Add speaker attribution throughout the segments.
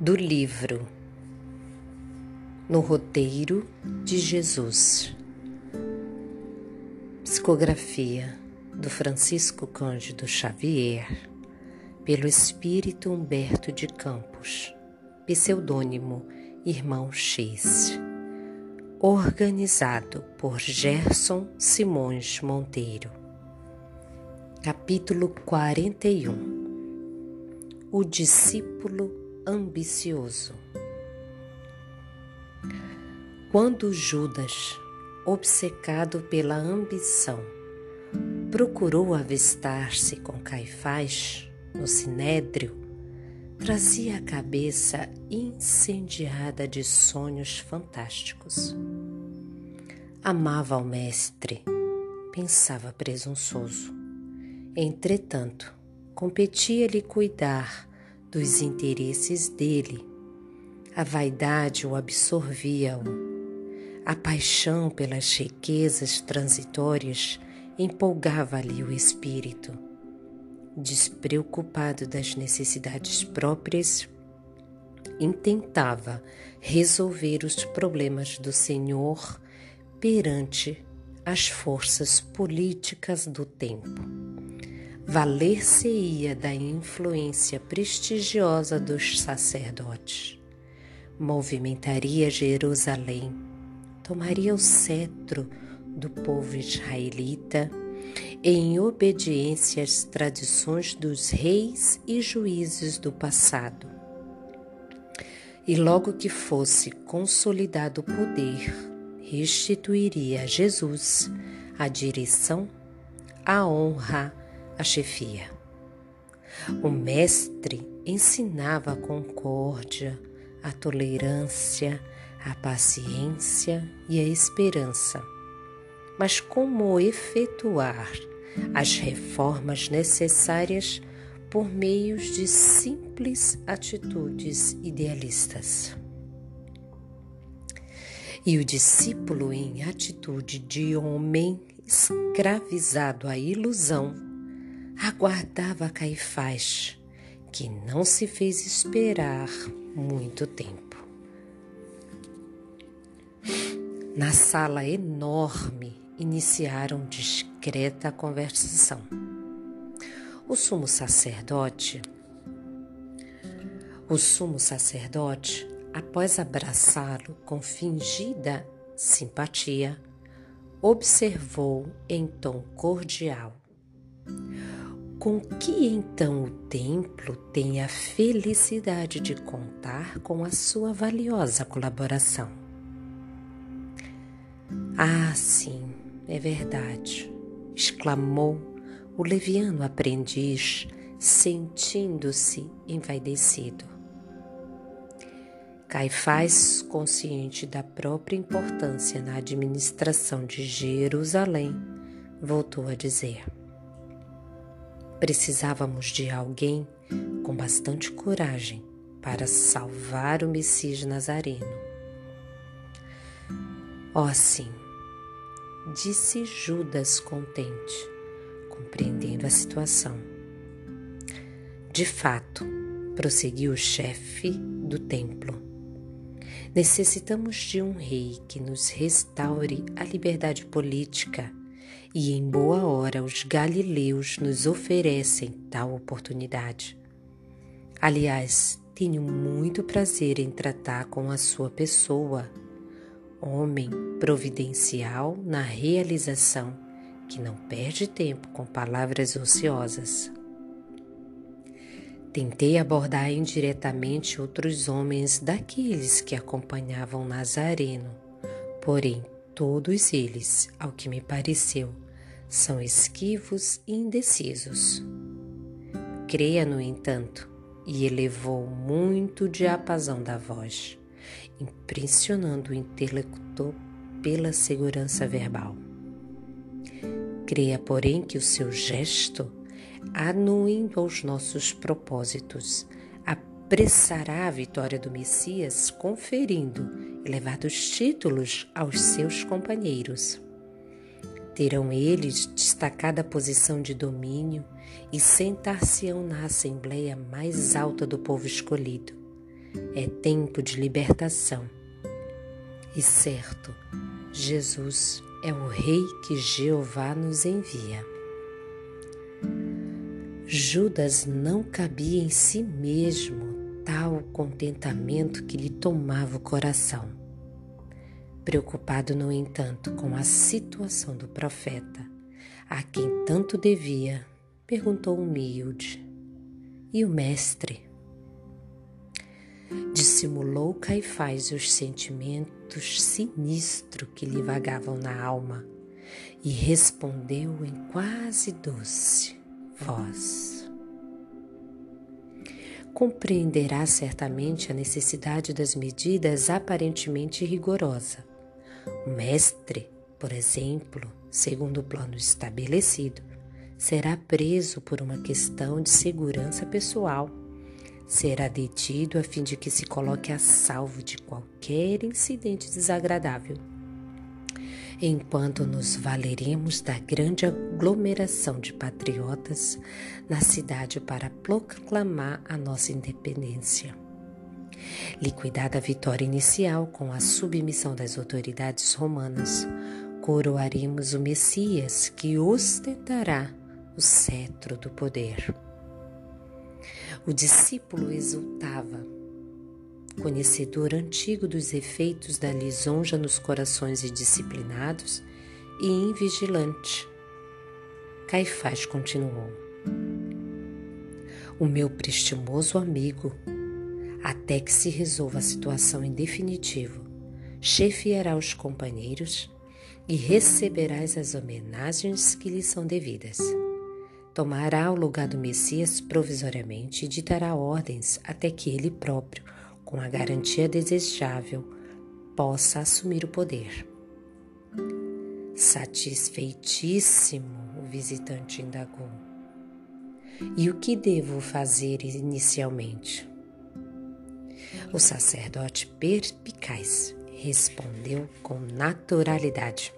Speaker 1: do livro No Roteiro de Jesus. Psicografia do Francisco Cândido Xavier, pelo espírito Humberto de Campos, pseudônimo Irmão X. Organizado por Gerson Simões Monteiro. Capítulo 41 O discípulo ambicioso. Quando Judas, obcecado pela ambição, procurou avistar-se com Caifás no sinédrio, trazia a cabeça incendiada de sonhos fantásticos. Amava o mestre, pensava presunçoso. Entretanto, competia-lhe cuidar dos interesses dele. A vaidade o absorvia-o. A paixão pelas riquezas transitórias empolgava-lhe o espírito. Despreocupado das necessidades próprias, intentava resolver os problemas do Senhor perante as forças políticas do tempo valer-se-ia da influência prestigiosa dos sacerdotes, movimentaria Jerusalém, tomaria o cetro do povo israelita em obediência às tradições dos reis e juízes do passado. E logo que fosse consolidado o poder, restituiria a Jesus a direção, a honra, a chefia. O mestre ensinava a concórdia, a tolerância, a paciência e a esperança. Mas como efetuar as reformas necessárias por meios de simples atitudes idealistas? E o discípulo, em atitude de homem escravizado à ilusão, aguardava Caifás, que não se fez esperar muito tempo. Na sala enorme, iniciaram discreta conversação. O sumo sacerdote, o sumo sacerdote, após abraçá-lo com fingida simpatia, observou em tom cordial: com que então o templo tem a felicidade de contar com a sua valiosa colaboração? Ah, sim, é verdade, exclamou o leviano aprendiz, sentindo-se envaidecido. Caifás, consciente da própria importância na administração de Jerusalém, voltou a dizer: Precisávamos de alguém com bastante coragem para salvar o Messias Nazareno. Ó oh, sim, disse Judas contente, compreendendo a situação. De fato, prosseguiu o chefe do templo. Necessitamos de um rei que nos restaure a liberdade política e em boa hora os galileus nos oferecem tal oportunidade. Aliás, tenho muito prazer em tratar com a sua pessoa, homem providencial na realização, que não perde tempo com palavras ociosas. Tentei abordar indiretamente outros homens daqueles que acompanhavam Nazareno, porém Todos eles, ao que me pareceu, são esquivos e indecisos. Creia, no entanto, e elevou muito o diapasão da voz, impressionando o intelector pela segurança verbal. Creia, porém, que o seu gesto, anuindo aos nossos propósitos, apressará a vitória do Messias, conferindo elevados títulos aos seus companheiros. Terão eles destacada posição de domínio e sentar-se-ão na assembleia mais alta do povo escolhido, é tempo de libertação. E certo, Jesus é o Rei que Jeová nos envia. Judas não cabia em si mesmo tal contentamento que lhe tomava o coração. Preocupado, no entanto, com a situação do profeta, a quem tanto devia, perguntou humilde: E o mestre? Dissimulou Caifás os sentimentos sinistros que lhe vagavam na alma e respondeu em quase doce voz. Compreenderá certamente a necessidade das medidas aparentemente rigorosas. O mestre, por exemplo, segundo o plano estabelecido, será preso por uma questão de segurança pessoal será detido a fim de que se coloque a salvo de qualquer incidente desagradável. Enquanto nos valeremos da grande aglomeração de patriotas na cidade para proclamar a nossa independência. Liquidada a vitória inicial com a submissão das autoridades romanas, coroaremos o Messias que ostentará o cetro do poder. O discípulo exultava, conhecedor antigo dos efeitos da lisonja nos corações indisciplinados e invigilante. Caifás continuou: O meu prestimoso amigo, até que se resolva a situação em definitivo, chefiará os companheiros e receberás as homenagens que lhe são devidas. Tomará o lugar do Messias provisoriamente e ditará ordens até que ele próprio, com a garantia desejável, possa assumir o poder. Satisfeitíssimo, o visitante indagou. E o que devo fazer inicialmente? O sacerdote perspicaz respondeu com naturalidade.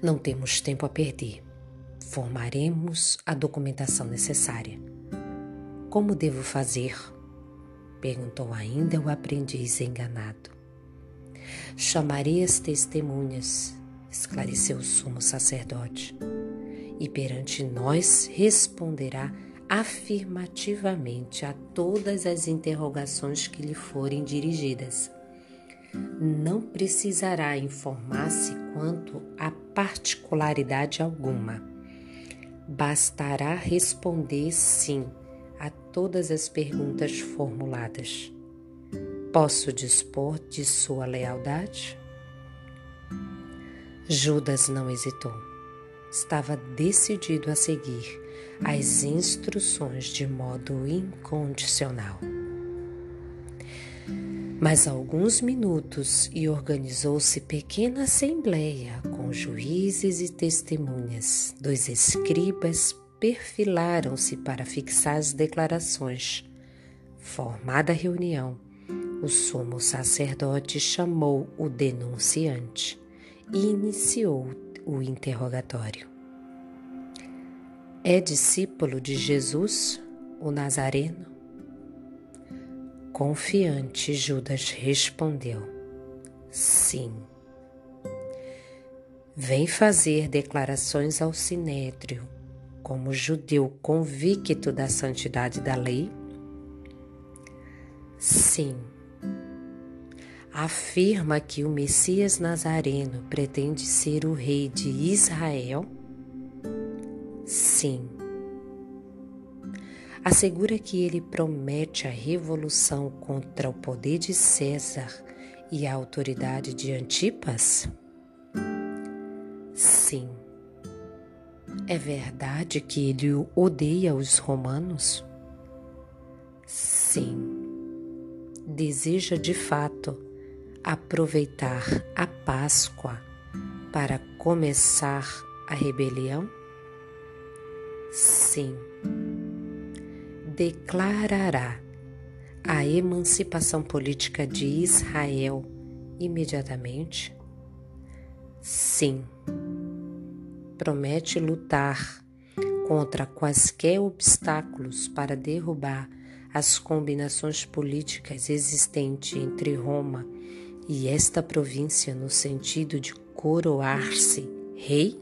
Speaker 1: Não temos tempo a perder. Formaremos a documentação necessária. Como devo fazer? Perguntou ainda o aprendiz enganado. Chamarei as testemunhas, esclareceu o sumo sacerdote, e perante nós responderá afirmativamente a todas as interrogações que lhe forem dirigidas. Não precisará informar-se quanto a particularidade alguma bastará responder sim a todas as perguntas formuladas. Posso dispor de sua lealdade? Judas não hesitou. Estava decidido a seguir as instruções de modo incondicional. Mas alguns minutos e organizou-se pequena assembleia com juízes e testemunhas. Dois escribas perfilaram-se para fixar as declarações. Formada a reunião, o sumo sacerdote chamou o denunciante e iniciou o interrogatório. É discípulo de Jesus, o Nazareno? Confiante, Judas respondeu: Sim. Vem fazer declarações ao sinédrio, como judeu convicto da santidade da lei? Sim. Afirma que o Messias Nazareno pretende ser o rei de Israel? Sim assegura que ele promete a revolução contra o poder de César e a autoridade de Antipas? Sim. É verdade que ele odeia os romanos? Sim. Deseja de fato aproveitar a Páscoa para começar a rebelião? Sim declarará a emancipação política de Israel imediatamente? Sim. Promete lutar contra quaisquer obstáculos para derrubar as combinações políticas existentes entre Roma e esta província no sentido de coroar-se rei?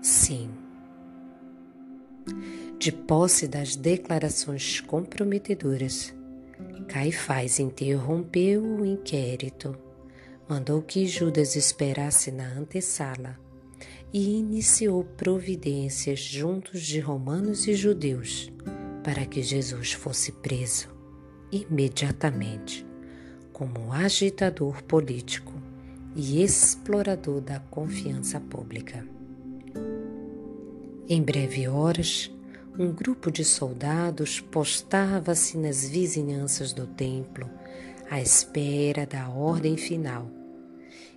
Speaker 1: Sim. De posse das declarações comprometedoras, Caifás interrompeu o inquérito, mandou que Judas esperasse na antessala e iniciou providências juntos de romanos e judeus para que Jesus fosse preso imediatamente como agitador político e explorador da confiança pública. Em breve horas, um grupo de soldados postava-se nas vizinhanças do templo à espera da ordem final.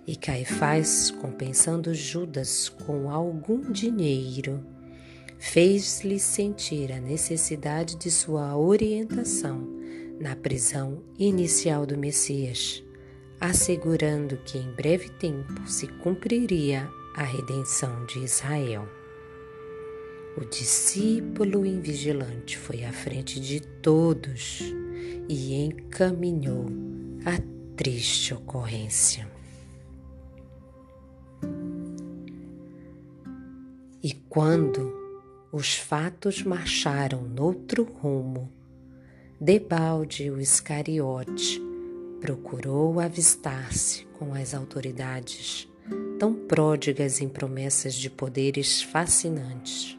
Speaker 1: E Caifás, compensando Judas com algum dinheiro, fez-lhe sentir a necessidade de sua orientação na prisão inicial do Messias, assegurando que em breve tempo se cumpriria a redenção de Israel. O discípulo invigilante foi à frente de todos e encaminhou a triste ocorrência. E quando os fatos marcharam noutro rumo, Debalde o Iscariote procurou avistar-se com as autoridades, tão pródigas em promessas de poderes fascinantes.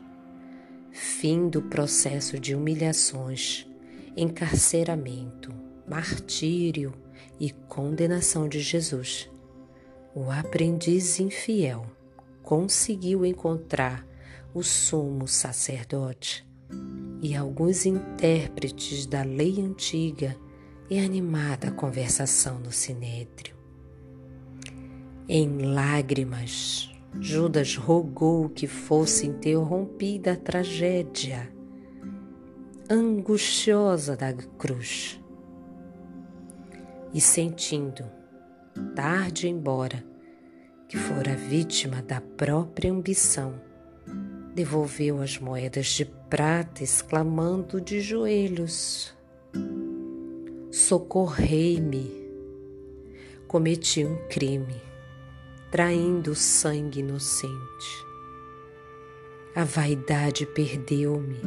Speaker 1: Fim do processo de humilhações, encarceramento, martírio e condenação de Jesus. O aprendiz infiel conseguiu encontrar o sumo sacerdote e alguns intérpretes da lei antiga e animada conversação no sinédrio. Em lágrimas, Judas rogou que fosse interrompida a tragédia angustiosa da cruz. E sentindo, tarde embora, que fora vítima da própria ambição, devolveu as moedas de prata, exclamando de joelhos: Socorrei-me! Cometi um crime, traindo sangue inocente. A vaidade perdeu-me.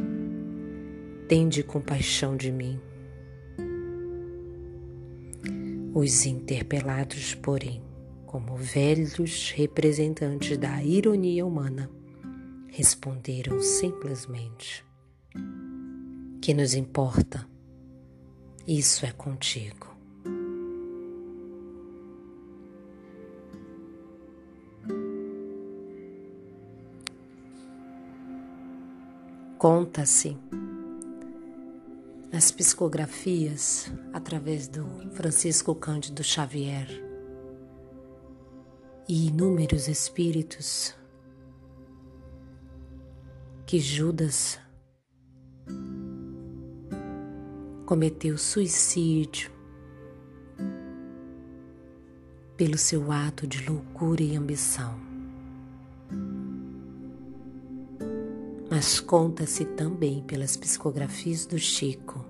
Speaker 1: Tende compaixão de mim. Os interpelados, porém, como velhos representantes da ironia humana, responderam simplesmente: Que nos importa? Isso é contigo. Conta-se nas psicografias através do Francisco Cândido Xavier e inúmeros espíritos que Judas cometeu suicídio pelo seu ato de loucura e ambição. Mas conta-se também pelas psicografias do Chico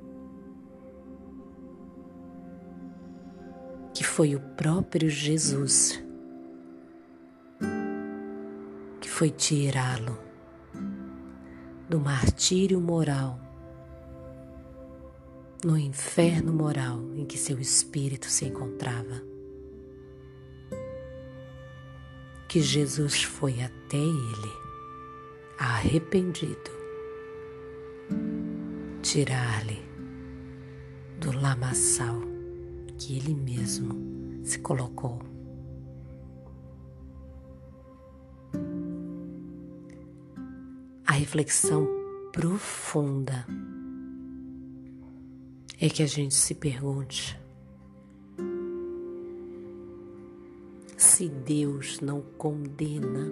Speaker 1: que foi o próprio Jesus foi tirá-lo do martírio moral, no inferno moral em que seu espírito se encontrava. Que Jesus foi até ele, arrependido, tirar-lhe do lamaçal que ele mesmo se colocou. Reflexão profunda. É que a gente se pergunte se Deus não condena,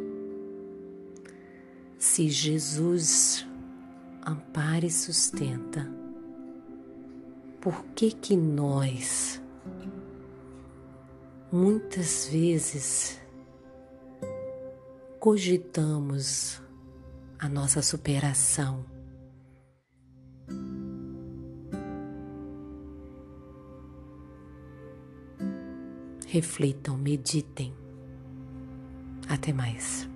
Speaker 1: se Jesus ampara e sustenta, por que que nós muitas vezes cogitamos a nossa superação. Reflitam, meditem. Até mais.